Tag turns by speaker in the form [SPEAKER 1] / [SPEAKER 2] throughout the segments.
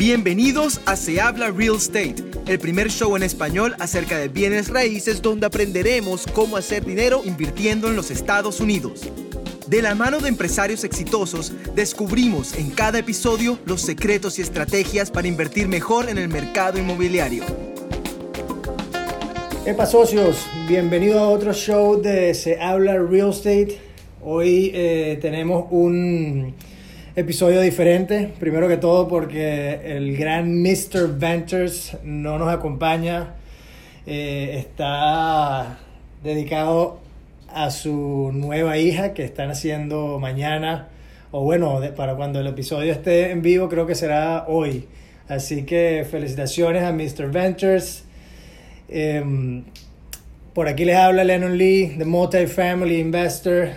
[SPEAKER 1] Bienvenidos a Se Habla Real Estate, el primer show en español acerca de bienes raíces donde aprenderemos cómo hacer dinero invirtiendo en los Estados Unidos. De la mano de empresarios exitosos, descubrimos en cada episodio los secretos y estrategias para invertir mejor en el mercado inmobiliario.
[SPEAKER 2] Epa socios, bienvenido a otro show de Se Habla Real Estate. Hoy eh, tenemos un episodio diferente, primero que todo porque el gran Mr. Ventures no nos acompaña, eh, está dedicado a su nueva hija que están haciendo mañana, o bueno, para cuando el episodio esté en vivo creo que será hoy. Así que felicitaciones a Mr. Ventures. Em, por aquí les habla Lennon Lee, The Multifamily Investor.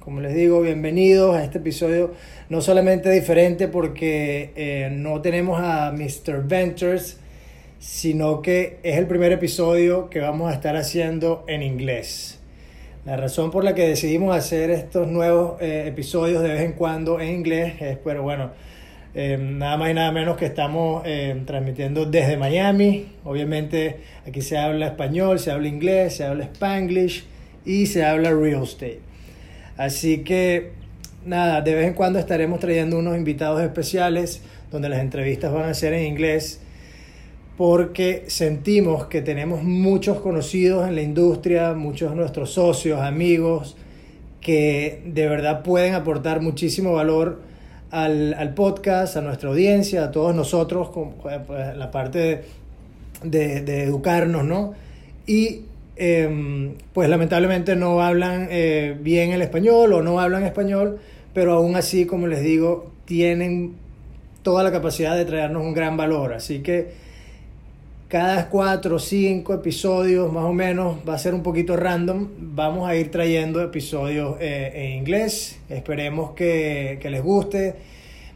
[SPEAKER 2] Como les digo, bienvenidos a este episodio, no solamente diferente porque eh, no tenemos a Mr. Ventures, sino que es el primer episodio que vamos a estar haciendo en inglés. La razón por la que decidimos hacer estos nuevos eh, episodios de vez en cuando en inglés es, pero bueno, eh, nada más y nada menos que estamos transmitiendo desde Miami. Obviamente aquí se habla español, se habla inglés, se habla spanglish y se habla real estate. Así que nada, de vez en cuando estaremos trayendo unos invitados especiales donde las entrevistas van a ser en inglés porque sentimos que tenemos muchos conocidos en la industria, muchos de nuestros socios, amigos, que de verdad pueden aportar muchísimo valor al, podcast, a nuestra audiencia, a todos nosotros, con, pues, la parte de, de educarnos, ¿no? Y Em, pues lamentablemente no hablan eh, bien el español o no hablan español, pero aún así, como les digo, tienen toda la capacidad de traernos un gran valor. Así que cada cuatro o cinco episodios más o menos va a ser un poquito random. Vamos a ir trayendo episodios eh, en inglés. Esperemos que, que, les guste.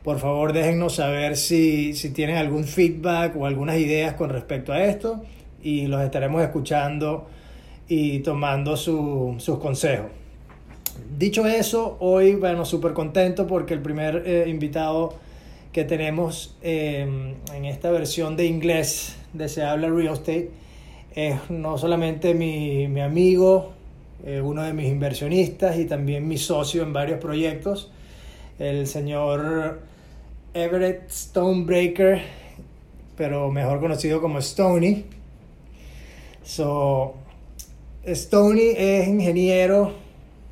[SPEAKER 2] Por favor, déjennos saber si, si tienen algún feedback o algunas ideas con respecto a esto y los estaremos escuchando y tomando sus consejos. Dicho eso, hoy, bueno, súper contento porque el primer eh, invitado que tenemos em, en esta versión de inglés de Se Habla Real Estate es no solamente mi, mi amigo, eh, uno de mis inversionistas y también mi socio en varios proyectos, el señor Everett Stonebreaker, pero mejor conocido como Stony. So, Stoney es ingeniero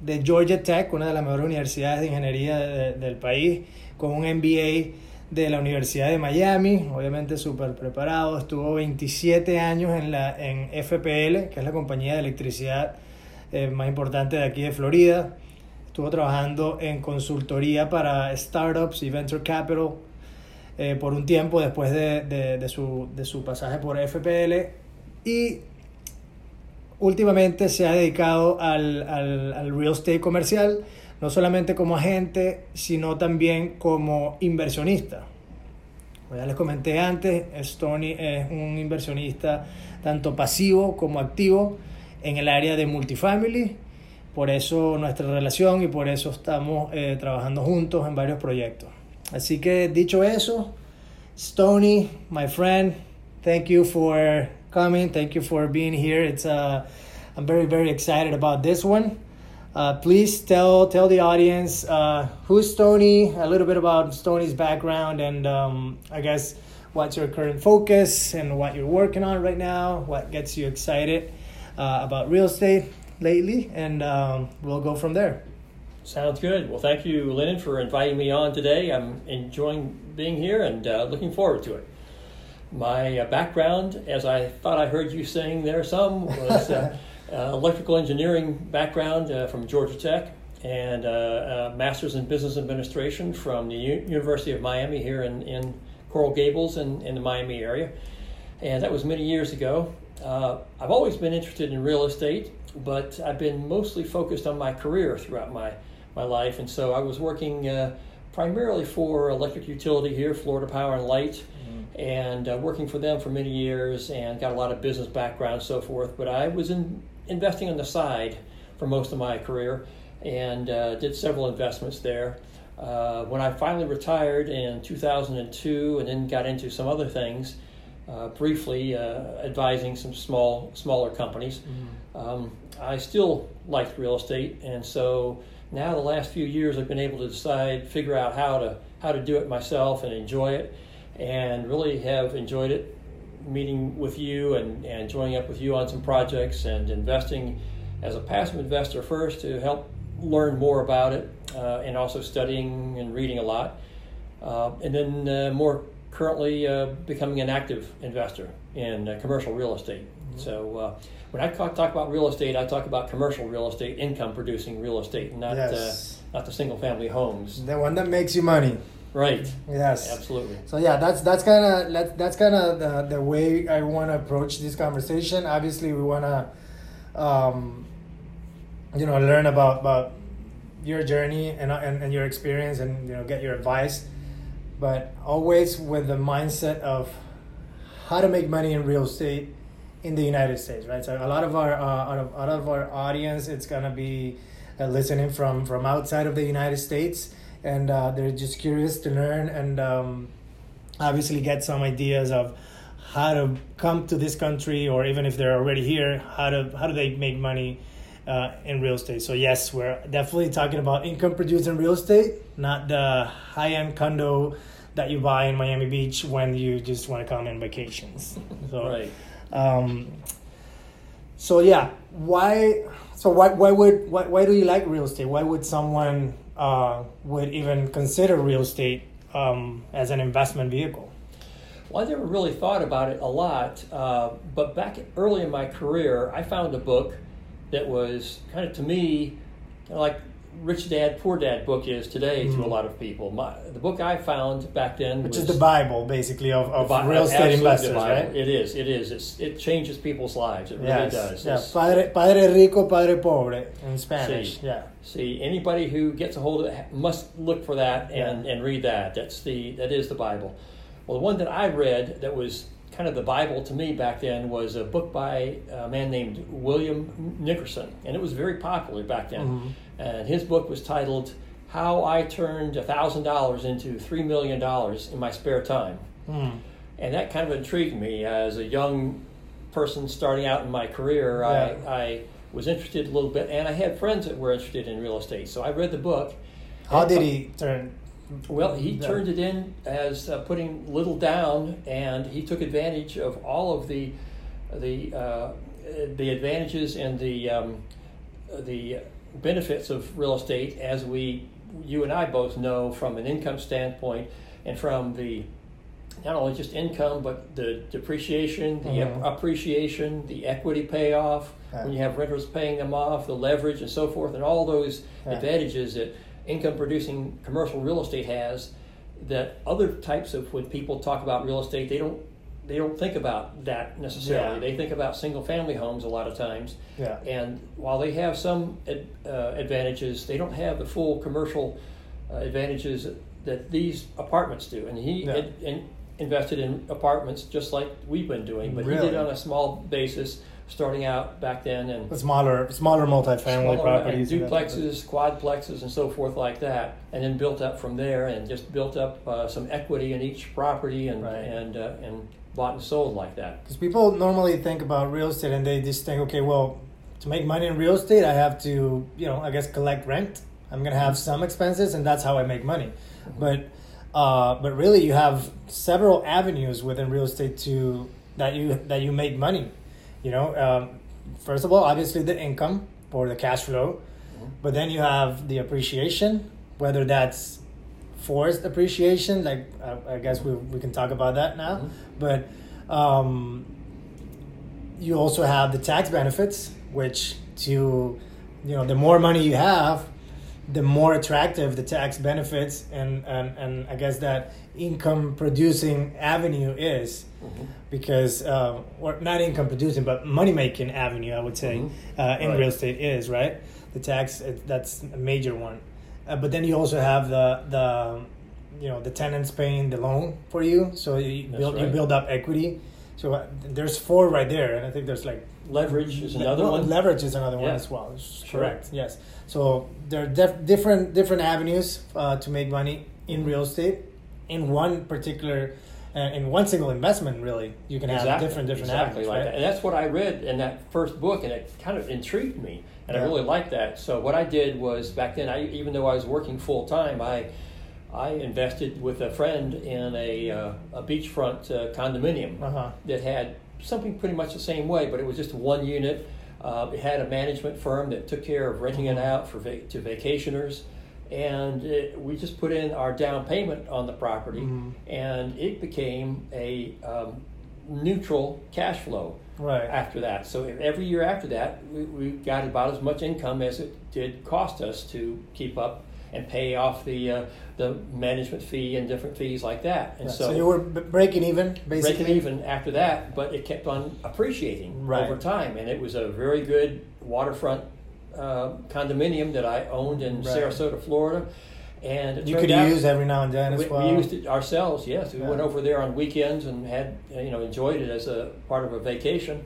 [SPEAKER 2] de Georgia Tech, una de las mejores universidades de ingeniería del país, con un MBA de la Universidad de Miami, obviamente súper preparado, estuvo 27 años en, la, en FPL, que es la compañía de electricidad eh, más importante de aquí de Florida, estuvo trabajando en consultoría para startups y venture capital eh, por un tiempo después de, de, de, su, de su pasaje por FPL y últimamente se ha dedicado al, al, real estate comercial, no solamente como agente, sino también como inversionista. Como ya les comenté antes, Stony es un inversionista tanto pasivo como activo en el área de multifamily. Por eso nuestra relación y por eso estamos eh, trabajando juntos en varios proyectos. Así que dicho eso, Stony, my friend, thank you for coming. Thank you for being here. It's uh, I'm very very excited about this one. Uh, please tell tell the audience uh, who's Stony, a little bit about Stony's background, and um, I guess what's your current focus and what you're working on right now. What gets you excited uh, about real estate lately, and um, we'll go from there.
[SPEAKER 3] Sounds good. Well, thank you, Lennon, for inviting me on today. I'm enjoying being here and uh, looking forward to it. My uh, background, as I thought I heard you saying there some, was uh, uh, electrical engineering background from Georgia Tech and a master's in business administration from the U- University of Miami here in, in Coral Gables in, in the Miami area. And that was many years ago. Uh, I've always been interested in real estate, but I've been mostly focused on my career throughout my, my life. And so I was working uh, primarily for electric utility here, Florida Power and Light, and uh, working for them for many years and got a lot of business background and so forth. But I was in, investing on the side for most of my career and uh, did several investments there. Uh, when I finally retired in 2002 and then got into some other things, uh, briefly uh, advising some small smaller companies, um, I still liked real estate, and so now the last few years I've been able to decide, figure out how to how to do it myself and enjoy it, and really have enjoyed it meeting with you and, and joining up with you on some projects and investing as a passive investor first to help learn more about it uh, and also studying and reading a lot. Uh, and then uh, more currently uh, becoming an active investor in uh, commercial real estate. So uh, when I talk, talk about real estate, I talk about commercial real estate, income producing real estate, not,
[SPEAKER 2] Yes.
[SPEAKER 3] not the single family homes.
[SPEAKER 2] The one that makes you money.
[SPEAKER 3] Right.
[SPEAKER 2] Yes.
[SPEAKER 3] Absolutely.
[SPEAKER 2] So yeah, that's that's kind of that's, that's kind of the, the way I want to approach this conversation. Obviously, we want to, um, you know, learn about about your journey and, and and your experience, and you know, get your advice, but always with the mindset of how to make money in real estate in the United States, right? So a lot of our uh, out of out of our audience, it's gonna be uh, listening from from outside of the United States, and uh, they're just curious to learn and um, obviously get some ideas of how to come to this country, or even if they're already here, how to how do they make money uh, in real estate? So yes, we're definitely talking about income producing real estate, not the high end condo that you buy in Miami Beach when you just want to come in vacations. So
[SPEAKER 3] Right.
[SPEAKER 2] um, so yeah, why? So why why would why, why do you like real estate? Why would someone uh, would even consider real estate um, as an investment vehicle?
[SPEAKER 3] Well, I never really thought about it a lot, uh, but back early in my career, I found a book that was kind of to me kind of like Rich Dad Poor Dad book is today to a lot of people. My, the book I found back then,
[SPEAKER 2] Mm-hmm. Which
[SPEAKER 3] was
[SPEAKER 2] is the Bible, basically, of, of
[SPEAKER 3] Bi-
[SPEAKER 2] real estate investors, right?
[SPEAKER 3] It is. It is. It's, it changes people's lives. It really
[SPEAKER 2] yes.
[SPEAKER 3] does.
[SPEAKER 2] Yeah.
[SPEAKER 3] It's-
[SPEAKER 2] Padre, padre rico, padre pobre in Spanish.
[SPEAKER 3] Sí.
[SPEAKER 2] Yeah.
[SPEAKER 3] See, anybody who gets a hold of it must look for that and, and read that. That's the that is the Bible. Well, the one that I read that was kind of the Bible to me back then was a book by a man named William Nickerson, and it was very popular back then.
[SPEAKER 2] Mm-hmm.
[SPEAKER 3] And his book was titled "How I Turned thousand dollars into three million dollars in my spare time."
[SPEAKER 2] Hmm.
[SPEAKER 3] and that kind of intrigued me as a young person starting out in my career.
[SPEAKER 2] Yeah.
[SPEAKER 3] I, I was interested a little bit, and I had friends that were interested in real estate. So I read the book.
[SPEAKER 2] How did he turn?
[SPEAKER 3] Well, he turned it in as uh, putting little down, and he took advantage of all of the the uh, the advantages and the um, the benefits of real estate as we you and I both know from an income standpoint and from the not only just income but the depreciation, the
[SPEAKER 2] Mhm.
[SPEAKER 3] ap- appreciation, the equity payoff
[SPEAKER 2] Yeah.
[SPEAKER 3] when you have renters paying them off, the leverage and so forth, and all those
[SPEAKER 2] Yeah.
[SPEAKER 3] advantages that income producing commercial real estate has that other types of when people talk about real estate they don't they don't think about that necessarily
[SPEAKER 2] Yeah.
[SPEAKER 3] they think about single family homes a lot of times
[SPEAKER 2] Yeah.
[SPEAKER 3] and while they have some ad, uh, advantages they don't have the full commercial uh, advantages that these apartments do and he
[SPEAKER 2] Yeah.
[SPEAKER 3] had, in, invested in apartments just like we've been doing but he did on a small basis starting out back then and
[SPEAKER 2] The smaller, smaller multifamily
[SPEAKER 3] smaller
[SPEAKER 2] properties.
[SPEAKER 3] duplexes, quadplexes, and so forth like that, and then built up from there, and just built up uh, some equity in each property, and
[SPEAKER 2] Right.
[SPEAKER 3] and uh, and bought and sold like that.
[SPEAKER 2] Because people normally think about real estate and they just think, okay, well, to make money in real estate, I have to, you know, I guess collect rent. I'm gonna have some expenses, and that's how I make money. But, uh, but really, you have several avenues within real estate to that you that you make money. You know, um, first of all, obviously the income or the cash flow, but then you have the appreciation, whether that's forced appreciation, like uh, I guess we, we can talk about that now,
[SPEAKER 3] Mhm.
[SPEAKER 2] but um, you also have the tax benefits, which to you know the more money you have, the more attractive the tax benefits and and, and I guess that income producing avenue is because uh, or not income producing but money making avenue I would say
[SPEAKER 3] Mhm.
[SPEAKER 2] uh, in
[SPEAKER 3] Right.
[SPEAKER 2] real estate is right the tax it, that's a major one uh, but then you also have the the you know the tenants paying the loan for you so you
[SPEAKER 3] That's
[SPEAKER 2] build you build up equity So uh, there's four right there, and I think there's like
[SPEAKER 3] Leverage is another one.
[SPEAKER 2] Leverage is another one as well.
[SPEAKER 3] Sure.
[SPEAKER 2] Correct. Yes. So there are def- different different avenues uh, to make money in real estate. In one particular, uh, in one single investment, really, you can have different different
[SPEAKER 3] exactly
[SPEAKER 2] avenues,
[SPEAKER 3] like
[SPEAKER 2] right?
[SPEAKER 3] that. And that's what I read in that first book, and it kind of intrigued me, and I really liked that. So what I did was back then, I even though I was working full time, I I invested with a friend in a uh, a beachfront uh, condominium
[SPEAKER 2] Uh-huh.
[SPEAKER 3] that had something pretty much the same way, but it was just one unit. Uh, it had a management firm that took care of renting it out for va- to vacationers, and it, we just put in our down payment on the property,
[SPEAKER 2] Mhm.
[SPEAKER 3] and it became a um, neutral cash flow
[SPEAKER 2] Right.
[SPEAKER 3] after that. So every year after that, we, we got about as much income as it did cost us to keep up and pay off the uh, the management fee and different fees like that. And
[SPEAKER 2] Yeah,
[SPEAKER 3] so,
[SPEAKER 2] so, you were b- breaking even, basically.
[SPEAKER 3] breaking even after that, but it kept on appreciating
[SPEAKER 2] Right.
[SPEAKER 3] over time, and it was a very good waterfront uh, condominium that I owned in
[SPEAKER 2] Right.
[SPEAKER 3] Sarasota, Florida. And
[SPEAKER 2] You could use every now and then as
[SPEAKER 3] we,
[SPEAKER 2] well.
[SPEAKER 3] we used it ourselves. Yes, we
[SPEAKER 2] Yeah.
[SPEAKER 3] went over there on weekends and had you know enjoyed it as a part of a vacation.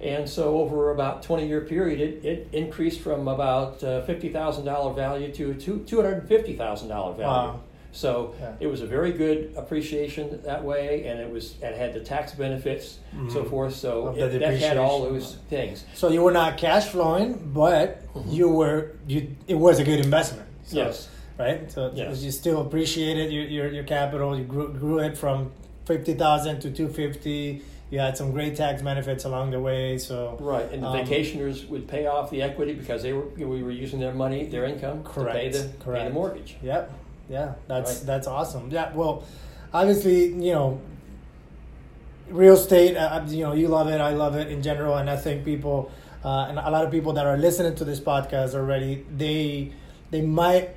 [SPEAKER 3] And so over about twenty year period, it, it increased from about uh, fifty thousand dollar value to two two hundred and fifty thousand dollar value.
[SPEAKER 2] Wow.
[SPEAKER 3] So
[SPEAKER 2] Yeah.
[SPEAKER 3] it was a very good appreciation that way, and it was it had the tax benefits, so
[SPEAKER 2] Mhm.
[SPEAKER 3] forth. So it, that had all
[SPEAKER 2] depreciation.
[SPEAKER 3] those things.
[SPEAKER 2] So you were not cash flowing, but you were you. It was a good investment. So,
[SPEAKER 3] Mm-hmm. yes.
[SPEAKER 2] Right. So
[SPEAKER 3] Yes.
[SPEAKER 2] you still appreciated your, your, your capital. You grew, grew it from fifty thousand to two fifty. You had some great tax benefits along the way. So
[SPEAKER 3] Right, and the
[SPEAKER 2] Um,
[SPEAKER 3] vacationers would pay off the equity because they were we were using their money, their income, correct, to pay
[SPEAKER 2] Correct,
[SPEAKER 3] the pay the mortgage.
[SPEAKER 2] Yep. Yeah, that's
[SPEAKER 3] Right.
[SPEAKER 2] that's awesome. Yeah. Well, obviously, you know, real estate. Uh, you know, you love it. I love it in general, and I think people, uh, and a lot of people that are listening to this podcast already, they they might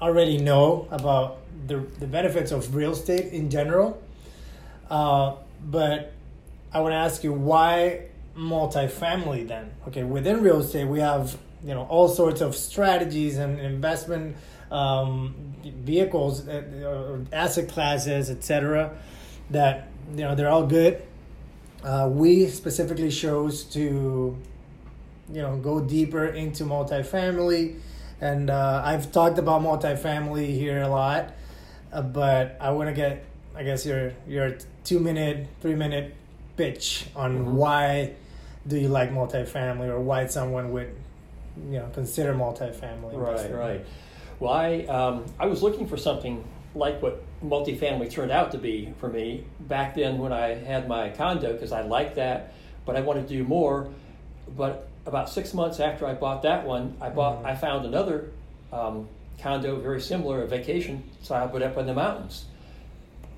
[SPEAKER 2] already know about the the benefits of real estate in general. Uh, but I want to ask you why multifamily then? Okay, within real estate, we have you know all sorts of strategies and investment um, vehicles, uh, asset classes, etc. That you know they're all good. Uh, we specifically chose to you know go deeper into multifamily, and uh, I've talked about multifamily here a lot, uh, but I want to get I guess your your two minute, three minute pitch on
[SPEAKER 3] Mhm.
[SPEAKER 2] why do you like multifamily or why someone would you know consider multifamily.
[SPEAKER 3] Right, right. Well, I um, I was looking for something like what multifamily turned out to be for me back then when I had my condo because I liked that, but I wanted to do more. But about six months after I bought that one, I bought
[SPEAKER 2] Mhm.
[SPEAKER 3] I found another um, condo very similar, a vacation style, but up in the mountains.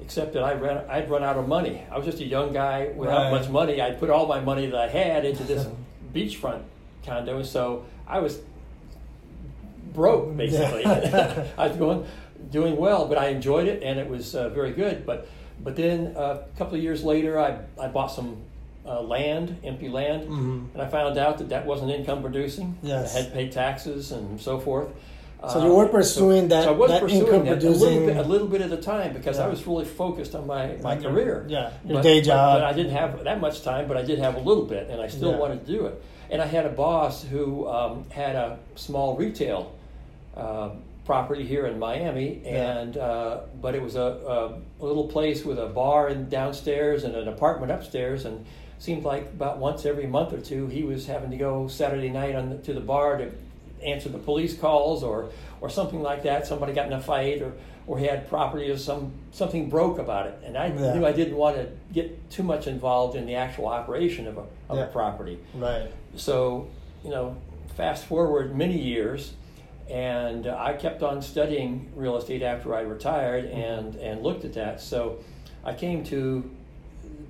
[SPEAKER 3] Except that I ran, I'd run out of money. I was just a young guy without
[SPEAKER 2] Right.
[SPEAKER 3] much money. I'd put all my money that I had into this beachfront condo, and so I was broke basically.
[SPEAKER 2] Yeah.
[SPEAKER 3] I was going doing well, but I enjoyed it and it was uh, very good. But but then uh, a couple of years later, I I bought some uh, land, empty land,
[SPEAKER 2] Mhm.
[SPEAKER 3] and I found out that that wasn't income producing.
[SPEAKER 2] Yes.
[SPEAKER 3] I had to pay taxes and so forth.
[SPEAKER 2] So you were pursuing that-
[SPEAKER 3] So I was
[SPEAKER 2] that
[SPEAKER 3] pursuing
[SPEAKER 2] income
[SPEAKER 3] that a
[SPEAKER 2] producing-
[SPEAKER 3] little, bit, a little bit at a time because I was really focused on my, my
[SPEAKER 2] your-
[SPEAKER 3] career.
[SPEAKER 2] yeah, your
[SPEAKER 3] But-
[SPEAKER 2] day
[SPEAKER 3] but-
[SPEAKER 2] job.
[SPEAKER 3] But, I didn't have that much time, but I did have a little bit, and I still
[SPEAKER 2] Yeah.
[SPEAKER 3] wanted to do it. And I had a boss who um, had a small retail uh, property here in Miami,
[SPEAKER 2] Yeah.
[SPEAKER 3] and uh, but it was a, a, little place with a bar in downstairs and an apartment upstairs, and seemed like about once every month or two he was having to go Saturday night on the, to the bar to answer the police calls or or something like that. Somebody got in a fight or. Or he had property or some something broke about it, and I
[SPEAKER 2] Yeah.
[SPEAKER 3] knew I didn't want to get too much involved in the actual operation of a of
[SPEAKER 2] Yeah.
[SPEAKER 3] a property.
[SPEAKER 2] Right.
[SPEAKER 3] So, you know, fast forward many years, and uh, I kept on studying real estate after I retired and, and looked at that. So I came to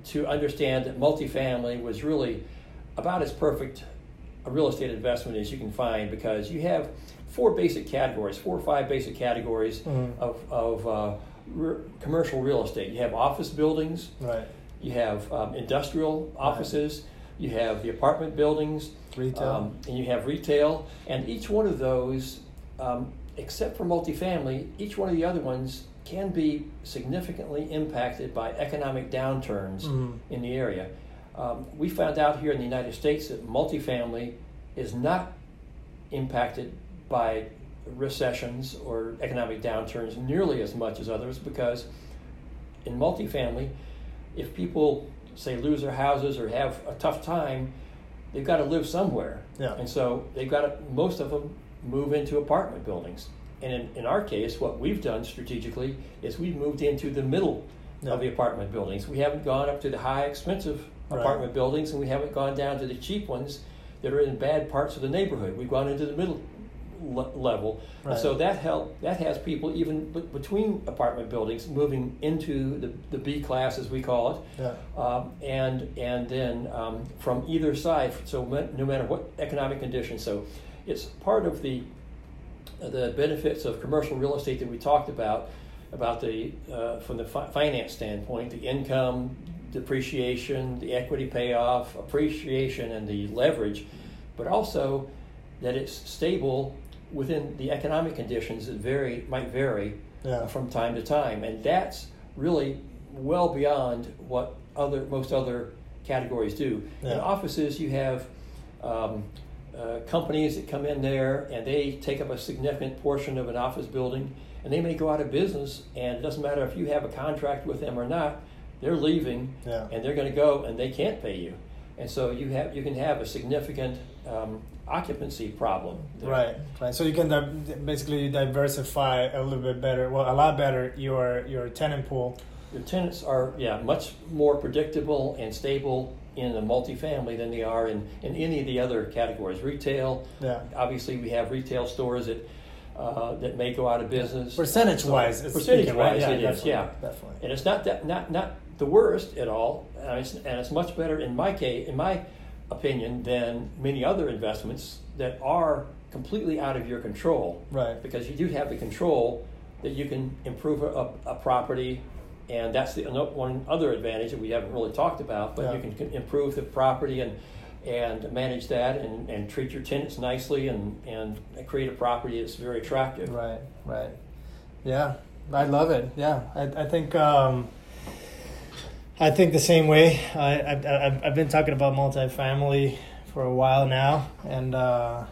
[SPEAKER 3] to understand that multifamily was really about as perfect a real estate investment as you can find because you have four basic categories, four or five basic categories
[SPEAKER 2] Mhm.
[SPEAKER 3] of, of uh, re- commercial real estate. You have office buildings,
[SPEAKER 2] Right.
[SPEAKER 3] you have um, industrial offices, you have the apartment buildings,
[SPEAKER 2] Retail.
[SPEAKER 3] um, and you have retail. And each one of those, um, except for multifamily, each one of the other ones can be significantly impacted by economic downturns
[SPEAKER 2] Mhm.
[SPEAKER 3] in the area. Um, we found out here in the United States that multifamily is not impacted by recessions or economic downturns nearly as much as others because in multifamily, if people say lose their houses or have a tough time, they've got to live somewhere.
[SPEAKER 2] Yeah.
[SPEAKER 3] And so they've got to, most of them move into apartment buildings. And in, in our case, what we've done strategically is we've moved into the middle of the apartment buildings. We haven't gone up to the high expensive
[SPEAKER 2] Right.
[SPEAKER 3] apartment buildings and we haven't gone down to the cheap ones that are in bad parts of the neighborhood. We've gone into the middle le- level. And
[SPEAKER 2] Right.
[SPEAKER 3] so that help that has people even b- between apartment buildings moving into the, the B class as we call it.
[SPEAKER 2] Yeah.
[SPEAKER 3] Um, and and then um, from either side, so no matter what economic conditions, so it's part of the the benefits of commercial real estate that we talked about, about the uh, from the fi- finance standpoint, the income, depreciation, the equity payoff, appreciation, and the leverage, but also that it's stable within the economic conditions that vary might vary
[SPEAKER 2] Yeah.
[SPEAKER 3] from time to time, and that's really well beyond what other most other categories do. In offices, you have um, uh, companies that come in there and they take up a significant portion of an office building, and they may go out of business. And it doesn't matter if you have a contract with them or not; they're leaving,
[SPEAKER 2] Yeah.
[SPEAKER 3] and they're going to go, and they can't pay you. And so you have you can have a significant um, occupancy problem. there.
[SPEAKER 2] Right, right. So you can di- basically diversify a little bit better, well, a lot better your your tenant pool.
[SPEAKER 3] Your tenants are, yeah, much more predictable and stable in a multifamily than they are in, in any of the other categories. Retail,
[SPEAKER 2] Yeah.
[SPEAKER 3] obviously, we have retail stores that uh, that may go out of business.
[SPEAKER 2] Percentage wise,
[SPEAKER 3] So,
[SPEAKER 2] it's
[SPEAKER 3] percentage
[SPEAKER 2] speaking, right?
[SPEAKER 3] wise,
[SPEAKER 2] Yeah,
[SPEAKER 3] it is, yeah.
[SPEAKER 2] definitely.
[SPEAKER 3] And it's not that not not the worst at all, and it's, and it's much better in my case, in my opinion, than many other investments that are completely out of your control
[SPEAKER 2] Right.
[SPEAKER 3] because you do have the control that you can improve a, a property, and that's the one other advantage that we haven't really talked about. But
[SPEAKER 2] Yeah.
[SPEAKER 3] you can, can improve the property and and manage that and, and treat your tenants nicely and, and create a property that's very attractive.
[SPEAKER 2] Right, right. Yeah, I love it. Yeah, I, I think um, I think the same way. I, I I've, been talking about multifamily for a while now, and uh,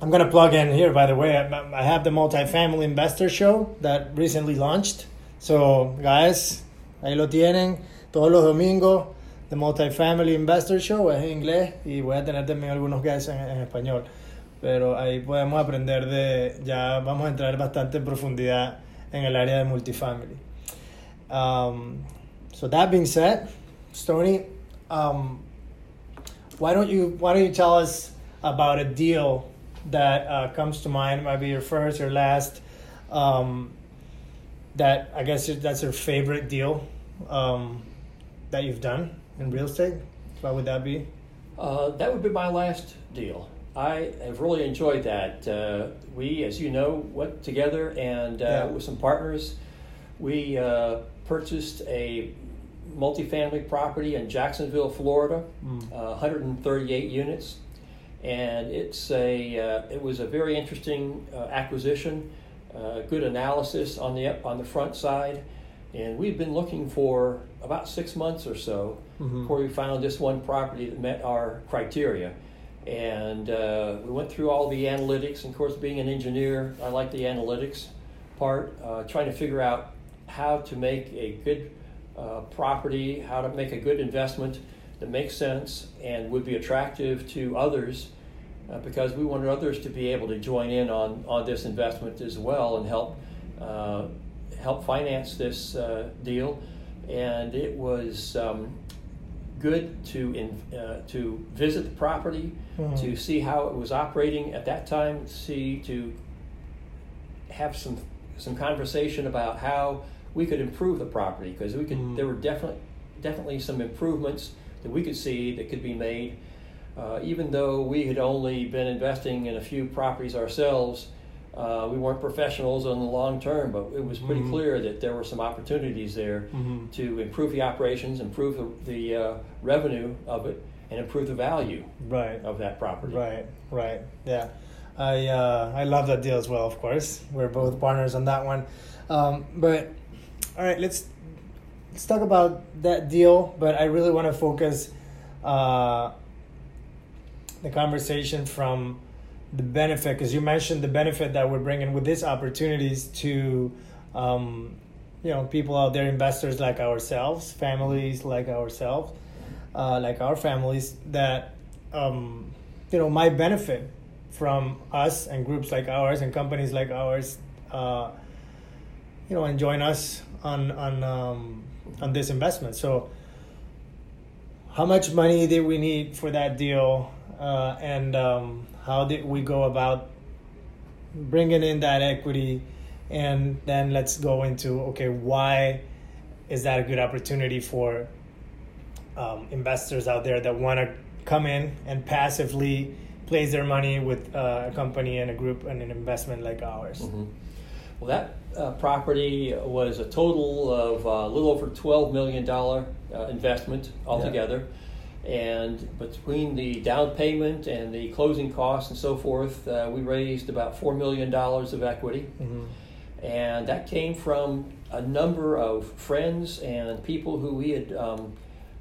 [SPEAKER 2] I'm gonna plug in here. By the way, I, I have the multifamily investor show that recently launched. So guys, ahí lo tienen todos los domingos. The Multifamily Investor Show es en inglés y voy a tener también algunos guys en, en español. Pero ahí podemos aprender de, ya vamos a entrar bastante en profundidad en el área de multifamily. Um, so that being said, Stony, um, why don't you why don't you tell us about a deal that uh, comes to mind? Might be your first or last. Um, that I guess that's your favorite deal um, that you've done in real estate. What would that be?
[SPEAKER 3] Uh, that would be my last deal. I have really enjoyed that. Uh, we, as you know, went together and uh,
[SPEAKER 2] Yeah.
[SPEAKER 3] with some partners, we uh, purchased a multifamily property in Jacksonville, Florida,
[SPEAKER 2] Mm.
[SPEAKER 3] uh, 138 units, and it's a uh, it was a very interesting uh, acquisition. Uh, good analysis on the on the front side, and we've been looking for about six months or so
[SPEAKER 2] Mhm.
[SPEAKER 3] before we found this one property that met our criteria. And uh, we went through all the analytics. And of course, being an engineer, I like the analytics part, uh, trying to figure out how to make a good uh, property, how to make a good investment that makes sense and would be attractive to others. Uh, because we wanted others to be able to join in on, on this investment as well and help uh, help finance this uh, deal. And it was um, good to in, uh, to visit the property,
[SPEAKER 2] Mhm.
[SPEAKER 3] to see how it was operating at that time, see to have some some conversation about how we could improve the property because we could
[SPEAKER 2] Mhm.
[SPEAKER 3] there were definitely definitely some improvements that we could see that could be made. Uh, even though we had only been investing in a few properties ourselves, uh, we weren't professionals on the long term, but it was pretty
[SPEAKER 2] Mhm.
[SPEAKER 3] clear that there were some opportunities there
[SPEAKER 2] Mhm.
[SPEAKER 3] to improve the operations, improve the, the uh, revenue of it, and improve the value
[SPEAKER 2] Right.
[SPEAKER 3] of that property.
[SPEAKER 2] Right, right, yeah. I uh, I love that deal as well. Of course, we're both partners on that one. Um, but all right, let's let's talk about that deal. But I really want to focus uh, the conversation from the benefit because you mentioned the benefit that we're bringing with these opportunities to um, you know people out there investors like ourselves families like ourselves uh, like our families that um, you know might benefit from us and groups like ours and companies like ours uh, you know and join us on on um, on this investment. So how much money did we need for that deal uh, and um, how did we go about bringing in that equity? And then let's go into okay why is that a good opportunity for um, investors out there that want to come in and passively place their money with uh, a company and a group and an investment like ours?
[SPEAKER 3] Mm-hmm. well that uh, property was a total of uh, a little over $12 million uh, investment altogether. yeah and between the down payment and the closing costs and so forth, uh, we raised about $4 million of equity. Mm-hmm. And that came from a number of friends and people who we had um,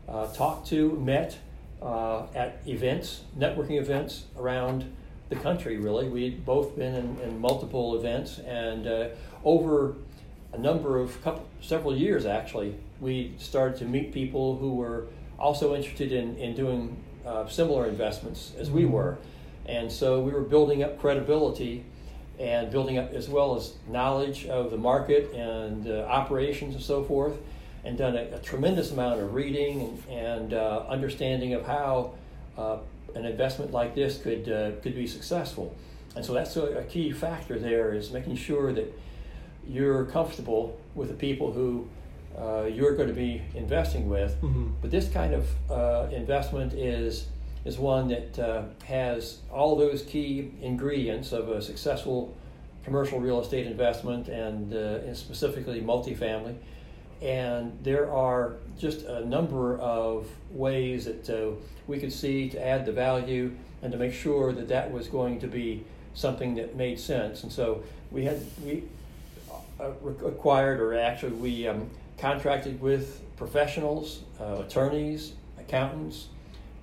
[SPEAKER 3] uh, talked to, met uh, at events, networking events around the country, really. We'd both been in, in multiple events, and uh, over a number of couple, several years actually, we started to meet people who were also interested in, in doing uh, similar investments as we mm-hmm. were. And so we were building up credibility and building up as well as knowledge of the market and uh, operations and so forth, and done a, a tremendous amount of reading and, and uh, understanding of how uh, an investment like this could uh, could be successful. And so that's a, a, key factor there is making sure that you're comfortable with the people who uh, you're going to be investing with. Mm-hmm. But this kind of uh, investment is is one that uh, has all those key ingredients of a successful commercial real estate investment and, uh, and specifically multifamily. And there are just a number of ways that uh, we could see to add the value and to make sure that that was going to be something that made sense. And so we had we uh, acquired, or actually we um, contracted with professionals, uh, attorneys, accountants,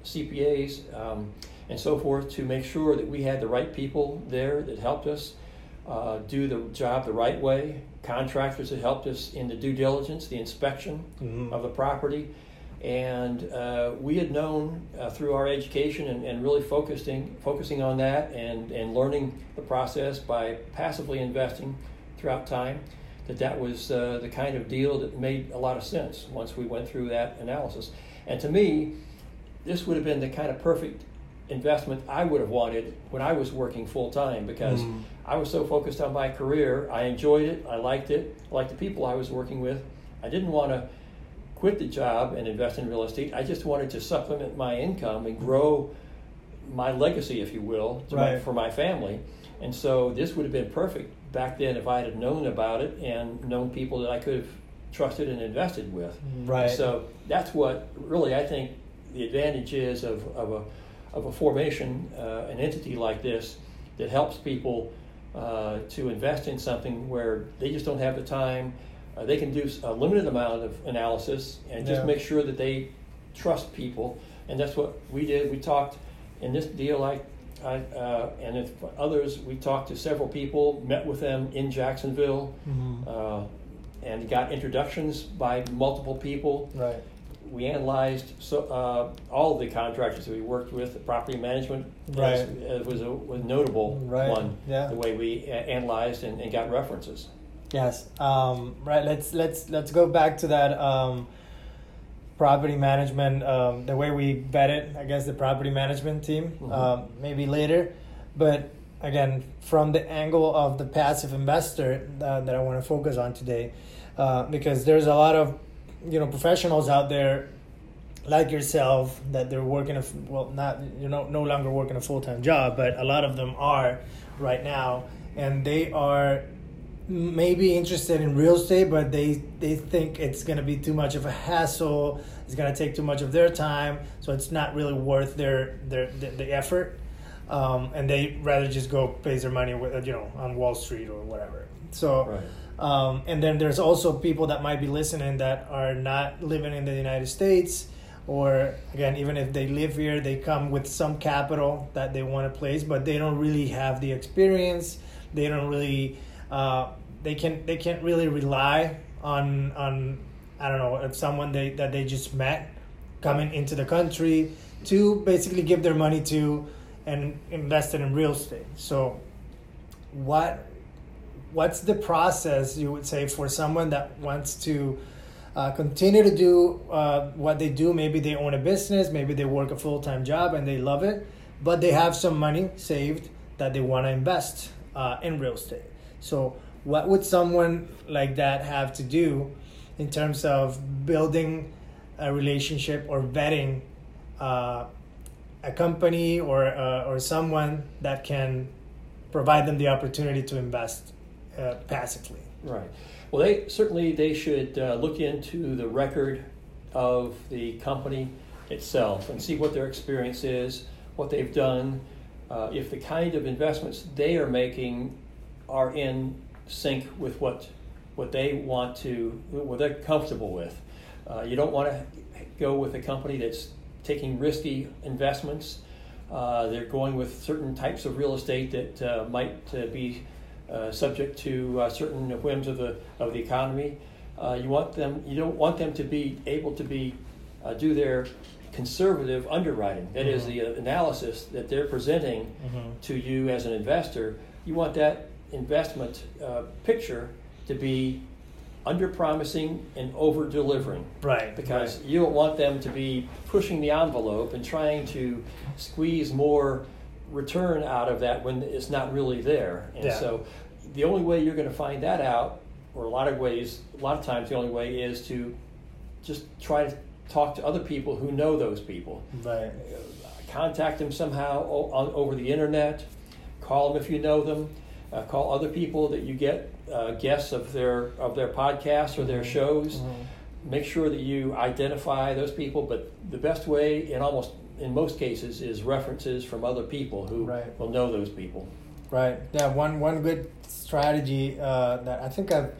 [SPEAKER 3] CPAs, um, and so forth to make sure that we had the right people there that helped us uh, do the job the right way, contractors that helped us in the due diligence, the inspection mm-hmm. of the property. And uh, we had known uh, through our education and, and really focusing, focusing on that and, and learning the process by passively investing throughout time that that was uh, the kind of deal that made a lot of sense once we went through that analysis. And to me, this would have been the kind of perfect investment I would have wanted when I was working full time because mm. I was so focused on my career. I enjoyed it. I liked it. I liked the people I was working with. I didn't want to quit the job and invest in real estate. I just wanted to supplement my income and grow my legacy, if you will, right. my, for my family. And so this would have been perfect back then if I had known about it and known people that I could have trusted and invested with.
[SPEAKER 2] Right.
[SPEAKER 3] So that's what really I think the advantage is of, of a of a formation, uh, an entity like this that helps people uh, to invest in something where they just don't have the time. Uh, they can do a limited amount of analysis and just yeah. make sure that they trust people. And that's what we did. We talked in this deal. like. I, uh, and if others, we talked to several people, met with them in Jacksonville, mm-hmm. uh, and got introductions by multiple people.
[SPEAKER 2] Right.
[SPEAKER 3] We analyzed so uh, all of the contractors that we worked with. The property management
[SPEAKER 2] right.
[SPEAKER 3] was, was a was notable
[SPEAKER 2] right.
[SPEAKER 3] one.
[SPEAKER 2] Yeah.
[SPEAKER 3] The way we analyzed and, and got references.
[SPEAKER 2] Yes. Um, right. Let's let's let's go back to that. Um, property management, um, the way we vetted, I guess, the property management team, mm-hmm. um, maybe later. But again, from the angle of the passive investor uh, that I want to focus on today, uh, because there's a lot of you know professionals out there like yourself that they're working a well not you know no longer working a full-time job but a lot of them are right now and they are maybe interested in real estate, but they they think it's going to be too much of a hassle. It's going to take too much of their time, so it's not really worth their their the, the effort. Um, and they rather just go pay their money with you know on Wall Street or whatever. So, right. Um, and then there's also people that might be listening that are not living in the United States, or again, even if they live here, they come with some capital that they want to place, but they don't really have the experience. They don't really, uh, they can they can't really rely on on I don't know someone they that they just met coming into the country to basically give their money to and invest it in real estate. So, what what's the process you would say for someone that wants to uh, continue to do uh, what they do? Maybe they own a business, maybe they work a full time job and they love it, but they have some money saved that they want to invest uh, in real estate. So, what would someone like that have to do in terms of building a relationship or vetting uh, a company or uh, or someone that can provide them the opportunity to invest uh, passively.
[SPEAKER 3] Right. Well, they certainly they should uh, look into the record of the company itself and see what their experience is, what they've done, uh, if the kind of investments they are making are in sync with what what they want to, what they're comfortable with. Uh, you don't want to go with a company that's taking risky investments. Uh, they're going with certain types of real estate that uh, might uh, be uh, subject to uh, certain whims of the of the economy. Uh, you want them. You don't want them to be able to be do their conservative underwriting. That mm-hmm. is the analysis that they're presenting mm-hmm. to you as an investor. You want that investment uh, picture to be under promising and over delivering.
[SPEAKER 2] Right.
[SPEAKER 3] Because
[SPEAKER 2] right.
[SPEAKER 3] you don't want them to be pushing the envelope and trying to squeeze more return out of that when it's not really there. And yeah. so the only way you're going to find that out, or a lot of ways, a lot of times the only way is to just try to talk to other people who know those people.
[SPEAKER 2] Right.
[SPEAKER 3] Contact them somehow over the internet. Call them if you know them. Uh, call other people that you get uh, guests of their of their podcasts or their mm-hmm. shows. Mm-hmm. Make sure that you identify those people. But the best way, in almost in most cases, is references from other people who right. will know those people.
[SPEAKER 2] Right. Yeah. One one good strategy uh, that I think I've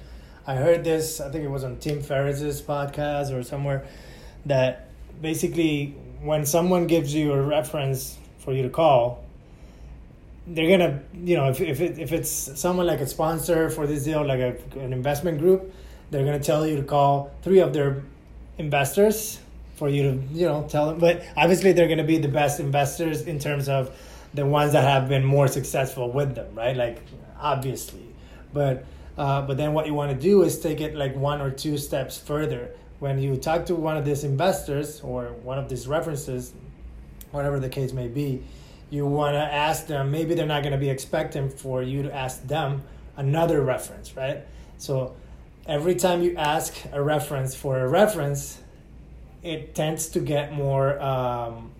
[SPEAKER 2] I heard this. I think it was on Tim Ferriss's podcast or somewhere that basically when someone gives you a reference for you to call they're gonna you know if if it, if it's someone like a sponsor for this deal like a, an investment group they're gonna tell you to call three of their investors for you to you know tell them. But obviously they're gonna be the best investors in terms of the ones that have been more successful with them right? Like obviously. But uh, but then what you want to do is take it like one or two steps further. When you talk to one of these investors or one of these references whatever the case may be you want to ask them maybe they're not going to be expecting for you to ask them another reference right? So every time you ask a reference for a reference it tends to get more um,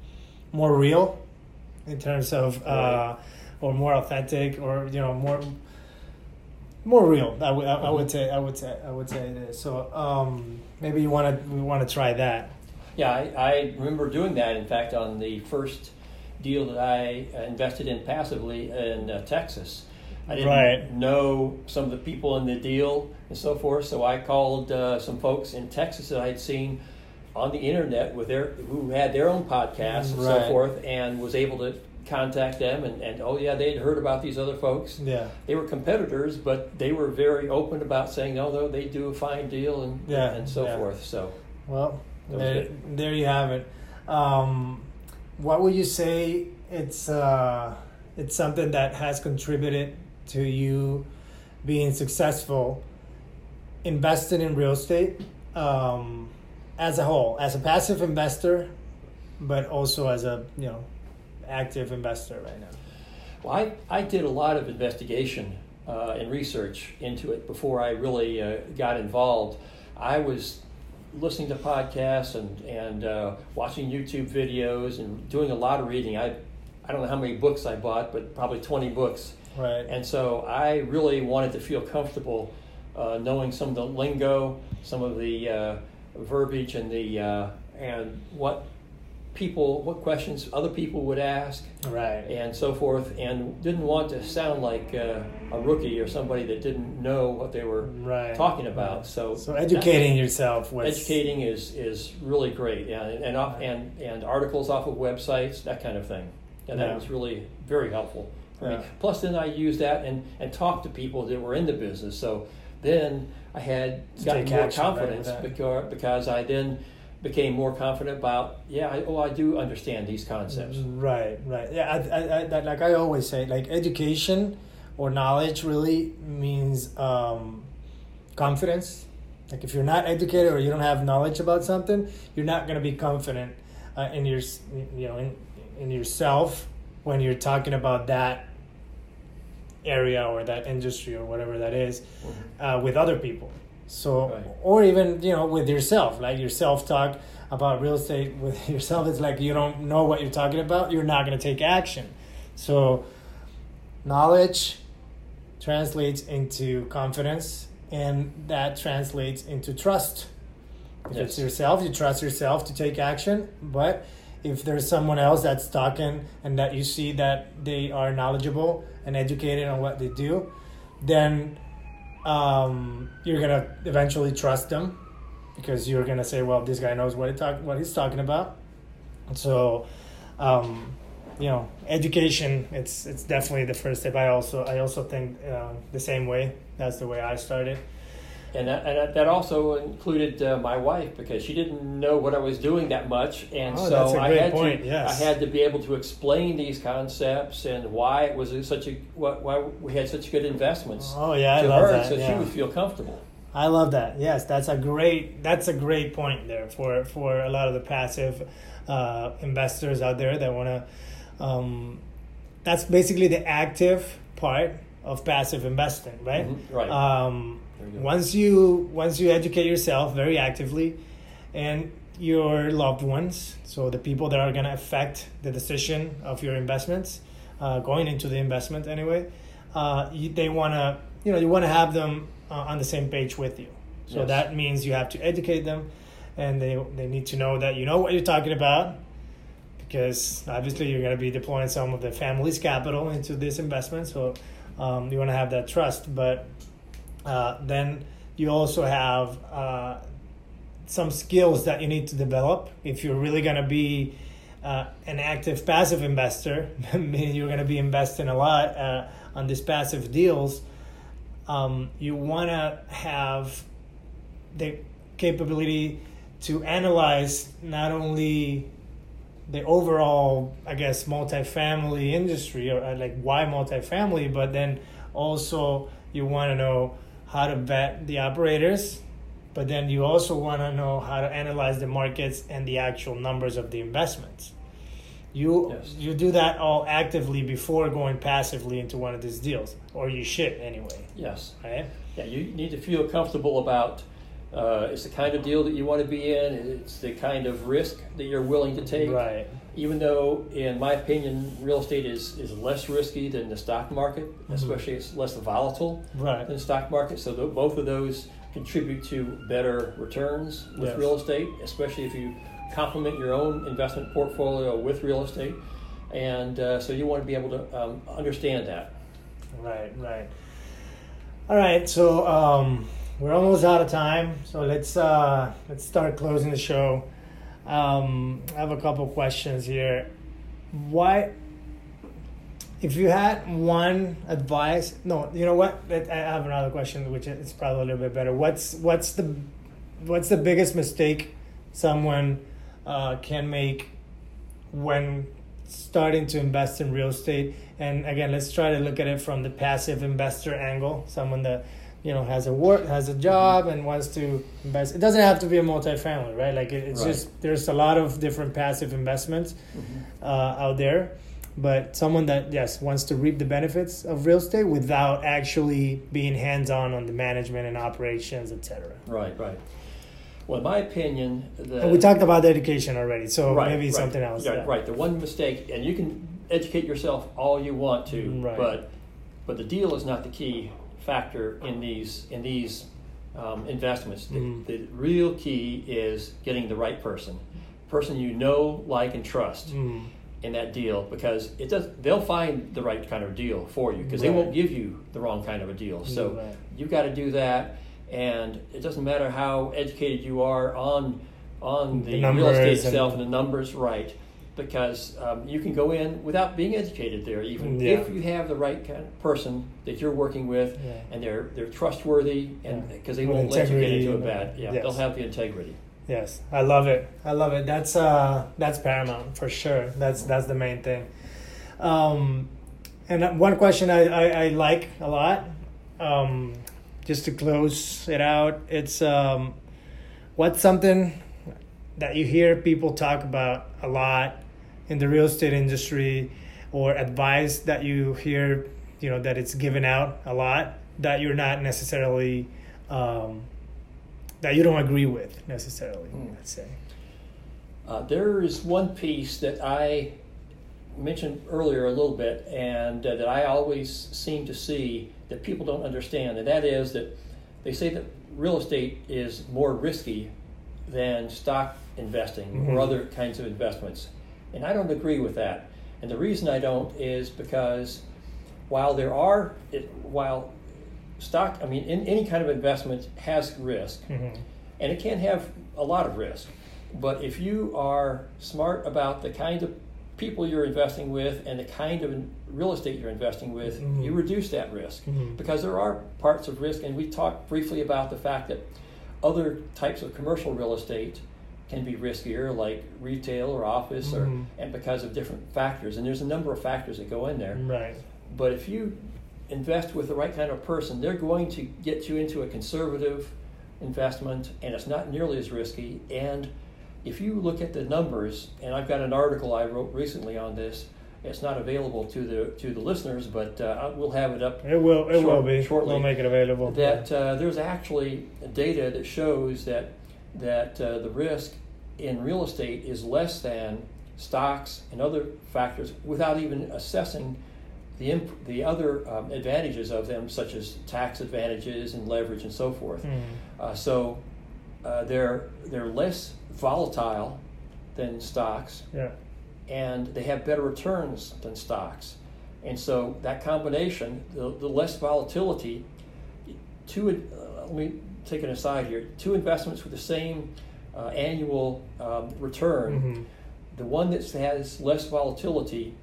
[SPEAKER 2] more real in terms of uh, or more authentic or you know more more real I, w- I would say i would say i would say it is. So um, maybe you want to we want to try that.
[SPEAKER 3] Yeah I, I remember doing that in fact on the first deal that I invested in passively in uh, Texas. I didn't
[SPEAKER 2] right.
[SPEAKER 3] know some of the people in the deal and so forth, so I called uh, some folks in Texas that I had seen on the internet with their who had their own podcasts and
[SPEAKER 2] right.
[SPEAKER 3] so forth, and was able to contact them and, and oh yeah they had heard about these other folks
[SPEAKER 2] yeah
[SPEAKER 3] they were competitors but they were very open about saying no no they do a fine deal and
[SPEAKER 2] yeah
[SPEAKER 3] and so
[SPEAKER 2] yeah.
[SPEAKER 3] forth so
[SPEAKER 2] well there, there you have it um, what would you say it's uh, it's something that has contributed to you being successful investing in real estate um, as a whole, as a passive investor, but also as a you know active investor right now?
[SPEAKER 3] Well, I, I did a lot of investigation uh, and research into it before I really uh, got involved. I was listening to podcasts and and uh, watching YouTube videos and doing a lot of reading. I I don't know how many books I bought, but probably twenty books.
[SPEAKER 2] Right.
[SPEAKER 3] And so I really wanted to feel comfortable uh, knowing some of the lingo, some of the uh, verbiage, and the uh, and what people what questions other people would ask
[SPEAKER 2] Right.
[SPEAKER 3] and so forth, and didn't want to sound like uh, a rookie or somebody that didn't know what they were
[SPEAKER 2] Right.
[SPEAKER 3] talking about. So,
[SPEAKER 2] So educating yourself was
[SPEAKER 3] educating is is really great, yeah, and and, off, and and articles off of websites, that kind of thing, and that was really very helpful for
[SPEAKER 2] Yeah.
[SPEAKER 3] me. Plus, then I used that and and talked to people that were in the business. So then I had
[SPEAKER 2] take
[SPEAKER 3] more
[SPEAKER 2] action, right,
[SPEAKER 3] confidence
[SPEAKER 2] with
[SPEAKER 3] because because I then became more confident about yeah, I, oh, I do understand these concepts.
[SPEAKER 2] Right, right. Yeah, I, I, I, like I always say, like education or knowledge really means um, confidence. Like if you're not educated or you don't have knowledge about something, you're not going to be confident uh, in your, you know, in, in yourself when you're talking about that area or that industry or whatever that is uh, with other people. So,
[SPEAKER 3] Right.
[SPEAKER 2] or even you know with yourself, like your self talk about real estate with yourself. It's like you don't know what you're talking about. You're not going to take action. So, knowledge translates into confidence, and that translates into trust. If it's yourself, you trust yourself to take action. But if there's someone else that's talking and that you see that they are knowledgeable and educated on what they do, then um, you're gonna eventually trust them because you're gonna say, "Well, this guy knows what he talk what he's talking about." So, um, you know, education it's it's definitely the first step. I also I also think uh, the same way. That's the way I started.
[SPEAKER 3] And that, and that- that also included uh, my wife because she didn't know what I was doing that much, and
[SPEAKER 2] Oh,
[SPEAKER 3] so I had
[SPEAKER 2] point,
[SPEAKER 3] to
[SPEAKER 2] yes.
[SPEAKER 3] I had to be able to explain these concepts and why it was such a why, why we had such good investments
[SPEAKER 2] Oh yeah, I
[SPEAKER 3] to
[SPEAKER 2] love
[SPEAKER 3] her,
[SPEAKER 2] that.
[SPEAKER 3] so she would feel comfortable.
[SPEAKER 2] I love that. Yes, that's a great that's a great point there for for a lot of the passive uh, investors out there that want to. Um, that's basically the active part of passive investing, right?
[SPEAKER 3] Mhm, right.
[SPEAKER 2] Um,
[SPEAKER 3] you
[SPEAKER 2] once you once you educate yourself very actively, and your loved ones, so the people that are going to affect the decision of your investments, uh, going into the investment anyway, uh, you, they want to you know you want to have them uh, on the same page with you. So
[SPEAKER 3] Yes.
[SPEAKER 2] that means you have to educate them, and they they need to know that you know what you're talking about, because obviously you're going to be deploying some of the family's capital into this investment. So um, you want to have that trust, but uh, then you also have uh, some skills that you need to develop. If you're really going to be uh, an active passive investor meaning you're going to be investing a lot uh, on these passive deals um, you want to have the capability to analyze not only the overall, I guess, multifamily industry or uh, like why multifamily, but then also you want to know how to vet the operators, but then you also want to know how to analyze the markets and the actual numbers of the investments. You
[SPEAKER 3] Yes.
[SPEAKER 2] you do that all actively before going passively into one of these deals, or you should anyway,
[SPEAKER 3] Yes.
[SPEAKER 2] right?
[SPEAKER 3] Yeah, you need to feel comfortable about uh, it's the kind of deal that you want to be in. It's the kind of risk that you're willing to take.
[SPEAKER 2] Right.
[SPEAKER 3] Even though, in my opinion, real estate is, is less risky than the stock market, especially it's less volatile
[SPEAKER 2] Right.
[SPEAKER 3] than the stock market. So th- both of those contribute to better returns with
[SPEAKER 2] Yes.
[SPEAKER 3] real estate, especially if you complement your own investment portfolio with real estate. And uh, so you want to be able to um, understand that.
[SPEAKER 2] Right, right. All right, so um, we're almost out of time, so let's uh, let's start closing the show. Um, I have a couple questions here. Why, if you had one advice, no, you know what? I have another question, which is probably a little bit better. What's what's the what's the biggest mistake someone uh, can make when starting to invest in real estate and again let's try to look at it from the passive investor angle someone that you know has a work has a job and wants to invest it doesn't have to be a multifamily right like it, it's
[SPEAKER 3] Right.
[SPEAKER 2] just there's a lot of different passive investments uh, out there but someone that yes wants to reap the benefits of real estate without actually being hands-on on the management and operations etc
[SPEAKER 3] Right, right. Well, in my opinion, the
[SPEAKER 2] we talked about the education already so
[SPEAKER 3] right,
[SPEAKER 2] maybe
[SPEAKER 3] right.
[SPEAKER 2] something else
[SPEAKER 3] Yeah,
[SPEAKER 2] yeah.
[SPEAKER 3] right. The one mistake, and you can educate yourself all you want to,
[SPEAKER 2] Right.
[SPEAKER 3] but but the deal is not the key factor in these in these um, investments. The,
[SPEAKER 2] Mhm.
[SPEAKER 3] the real key is getting the right person, person you know, like, and trust
[SPEAKER 2] Mm.
[SPEAKER 3] in that deal because it does. They'll find the right kind of deal for you because they won't give you the wrong kind of a deal. So
[SPEAKER 2] Right.
[SPEAKER 3] you've got to do that, and it doesn't matter how educated you are on on
[SPEAKER 2] The
[SPEAKER 3] the, real estate itself and the numbers right. Because um, you can go in without being educated there, even
[SPEAKER 2] Yeah.
[SPEAKER 3] if you have the right kind of person that you're working with,
[SPEAKER 2] Yeah.
[SPEAKER 3] and they're they're trustworthy, and because they
[SPEAKER 2] With
[SPEAKER 3] won't let you get into a bad, yeah,
[SPEAKER 2] yes.
[SPEAKER 3] they'll have the integrity.
[SPEAKER 2] Yes, I love it. I love it. That's uh, that's paramount for sure. That's that's the main thing. Um, and one question I, I, I like a lot, um, just to close it out, it's um, what's something that you hear people talk about a lot in the real estate industry, or advice that you hear, you know, that it's given out a lot that you're not necessarily. Um, that you don't agree with necessarily.
[SPEAKER 3] Mm.
[SPEAKER 2] Let's say.
[SPEAKER 3] Uh, there is one piece that I mentioned earlier a little bit, and uh, that I always seem to see that people don't understand, and that is that they say that real estate is more risky than stock investing
[SPEAKER 2] Mhm.
[SPEAKER 3] or other kinds of investments, and I don't agree with that. And the reason I don't is because while there are, it, while stock, I mean, in, any kind of investment has risk,
[SPEAKER 2] Mhm.
[SPEAKER 3] and it can have a lot of risk. But if you are smart about the kind of people you're investing with and the kind of real estate you're investing with,
[SPEAKER 2] Mhm.
[SPEAKER 3] you reduce that risk
[SPEAKER 2] Mhm.
[SPEAKER 3] because there are parts of risk. And we talked briefly about the fact that other types of commercial real estate can be riskier, like retail or office,
[SPEAKER 2] Mhm.
[SPEAKER 3] or and because of different factors. And there's a number of factors that go in there.
[SPEAKER 2] Right.
[SPEAKER 3] But if you invest with the right kind of person, they're going to get you into a conservative investment and it's not nearly as risky. And if you look at the numbers, and I've got an article I wrote recently on this, it's not available to the to the listeners, but uh, we'll have it up
[SPEAKER 2] It will. It will be.
[SPEAKER 3] shortly.
[SPEAKER 2] We'll make it available.
[SPEAKER 3] that uh, there's actually data that shows that that uh, the risk in real estate is less than stocks and other factors without even assessing the imp- the other um, advantages of them, such as tax advantages and leverage and so forth.
[SPEAKER 2] Mhm.
[SPEAKER 3] Uh, so uh, they're they're less volatile than stocks
[SPEAKER 2] Yeah.
[SPEAKER 3] and they have better returns than stocks. And so that combination, the, the less volatility, two, uh, let me take an aside here, two investments with the same uh, annual um, return,
[SPEAKER 2] Mhm.
[SPEAKER 3] the one that has less volatility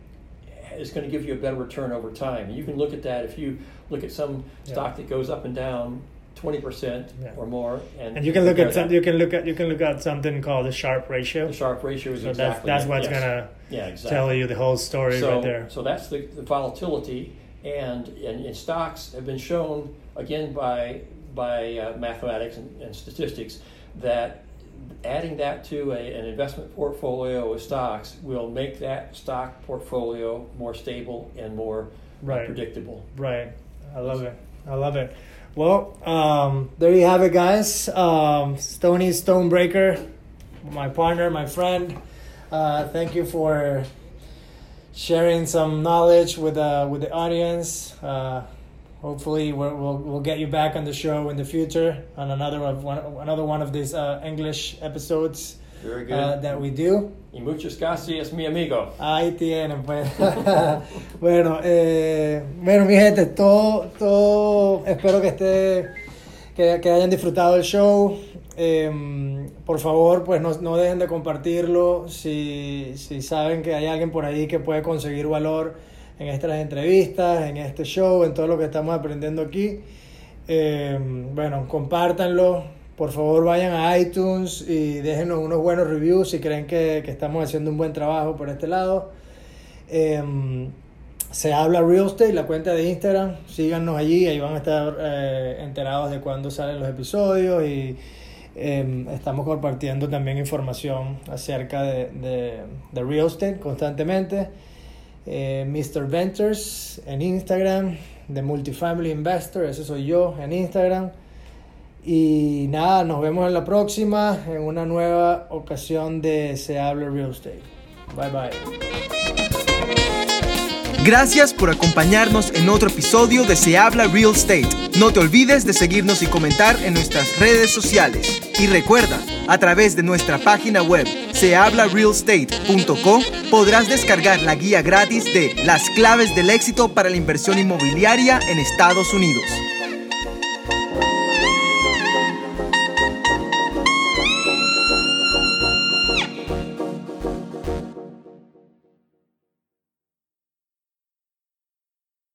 [SPEAKER 3] is going to give you a better return over time. And you can look at that if you look at some
[SPEAKER 2] Yeah.
[SPEAKER 3] stock that goes up and down 20%
[SPEAKER 2] Yeah.
[SPEAKER 3] or more. And,
[SPEAKER 2] And you can look at some, you can look at you can look at something called the Sharpe ratio.
[SPEAKER 3] the Sharpe ratio is
[SPEAKER 2] So
[SPEAKER 3] exactly
[SPEAKER 2] that's that's what's
[SPEAKER 3] yes.
[SPEAKER 2] gonna
[SPEAKER 3] yeah, exactly.
[SPEAKER 2] tell you the whole story
[SPEAKER 3] so,
[SPEAKER 2] right there.
[SPEAKER 3] So that's the, the volatility, and, and, and stocks have been shown again by by uh, mathematics and, and statistics that adding that to a, an investment portfolio of stocks will make that stock portfolio more stable and more
[SPEAKER 2] Right.
[SPEAKER 3] predictable.
[SPEAKER 2] Right. I love it. I love it. Well, um, there you have it, guys. Um, Stony Stonebreaker, my partner, my friend. Uh, thank you for sharing some knowledge with uh, with the audience. Uh, hopefully, we'll, we'll we'll get you back on the show in the future on another of one another one of these uh, English episodes
[SPEAKER 3] Very good.
[SPEAKER 2] uh, that we do.
[SPEAKER 3] y muchas gracias, mi amigo.
[SPEAKER 2] Ahí tienen, pues. bueno, eh, bueno, mi gente, todo, todo, espero que esté, que, que hayan disfrutado el show. Eh, por favor, pues no, no dejen de compartirlo. Si, si saben que hay alguien por ahí que puede conseguir valor en estas entrevistas, en este show, en todo lo que estamos aprendiendo aquí, eh, bueno, compártanlo. Por favor, vayan a iTunes y déjenos unos buenos reviews si creen que, estamos haciendo un buen trabajo por este lado. Eh, se habla Real Estate, la cuenta de Instagram. Síganos allí, ahí van a estar eh, enterados de cuándo salen los episodios y eh, estamos compartiendo también información acerca de, de, de Real Estate constantemente. Eh, Mr. Ventures en Instagram, The Multifamily Investor, ese soy yo en Instagram. Y nada, nos vemos en la próxima, en una nueva ocasión de Se Habla Real Estate. Bye bye.
[SPEAKER 1] Gracias por acompañarnos en otro episodio de Se Habla Real Estate. No te olvides de seguirnos y comentar en nuestras redes sociales. Y recuerda, a través de nuestra página web sehablarealestate.co podrás descargar la guía gratis de Las claves del éxito para la inversión inmobiliaria en Estados Unidos.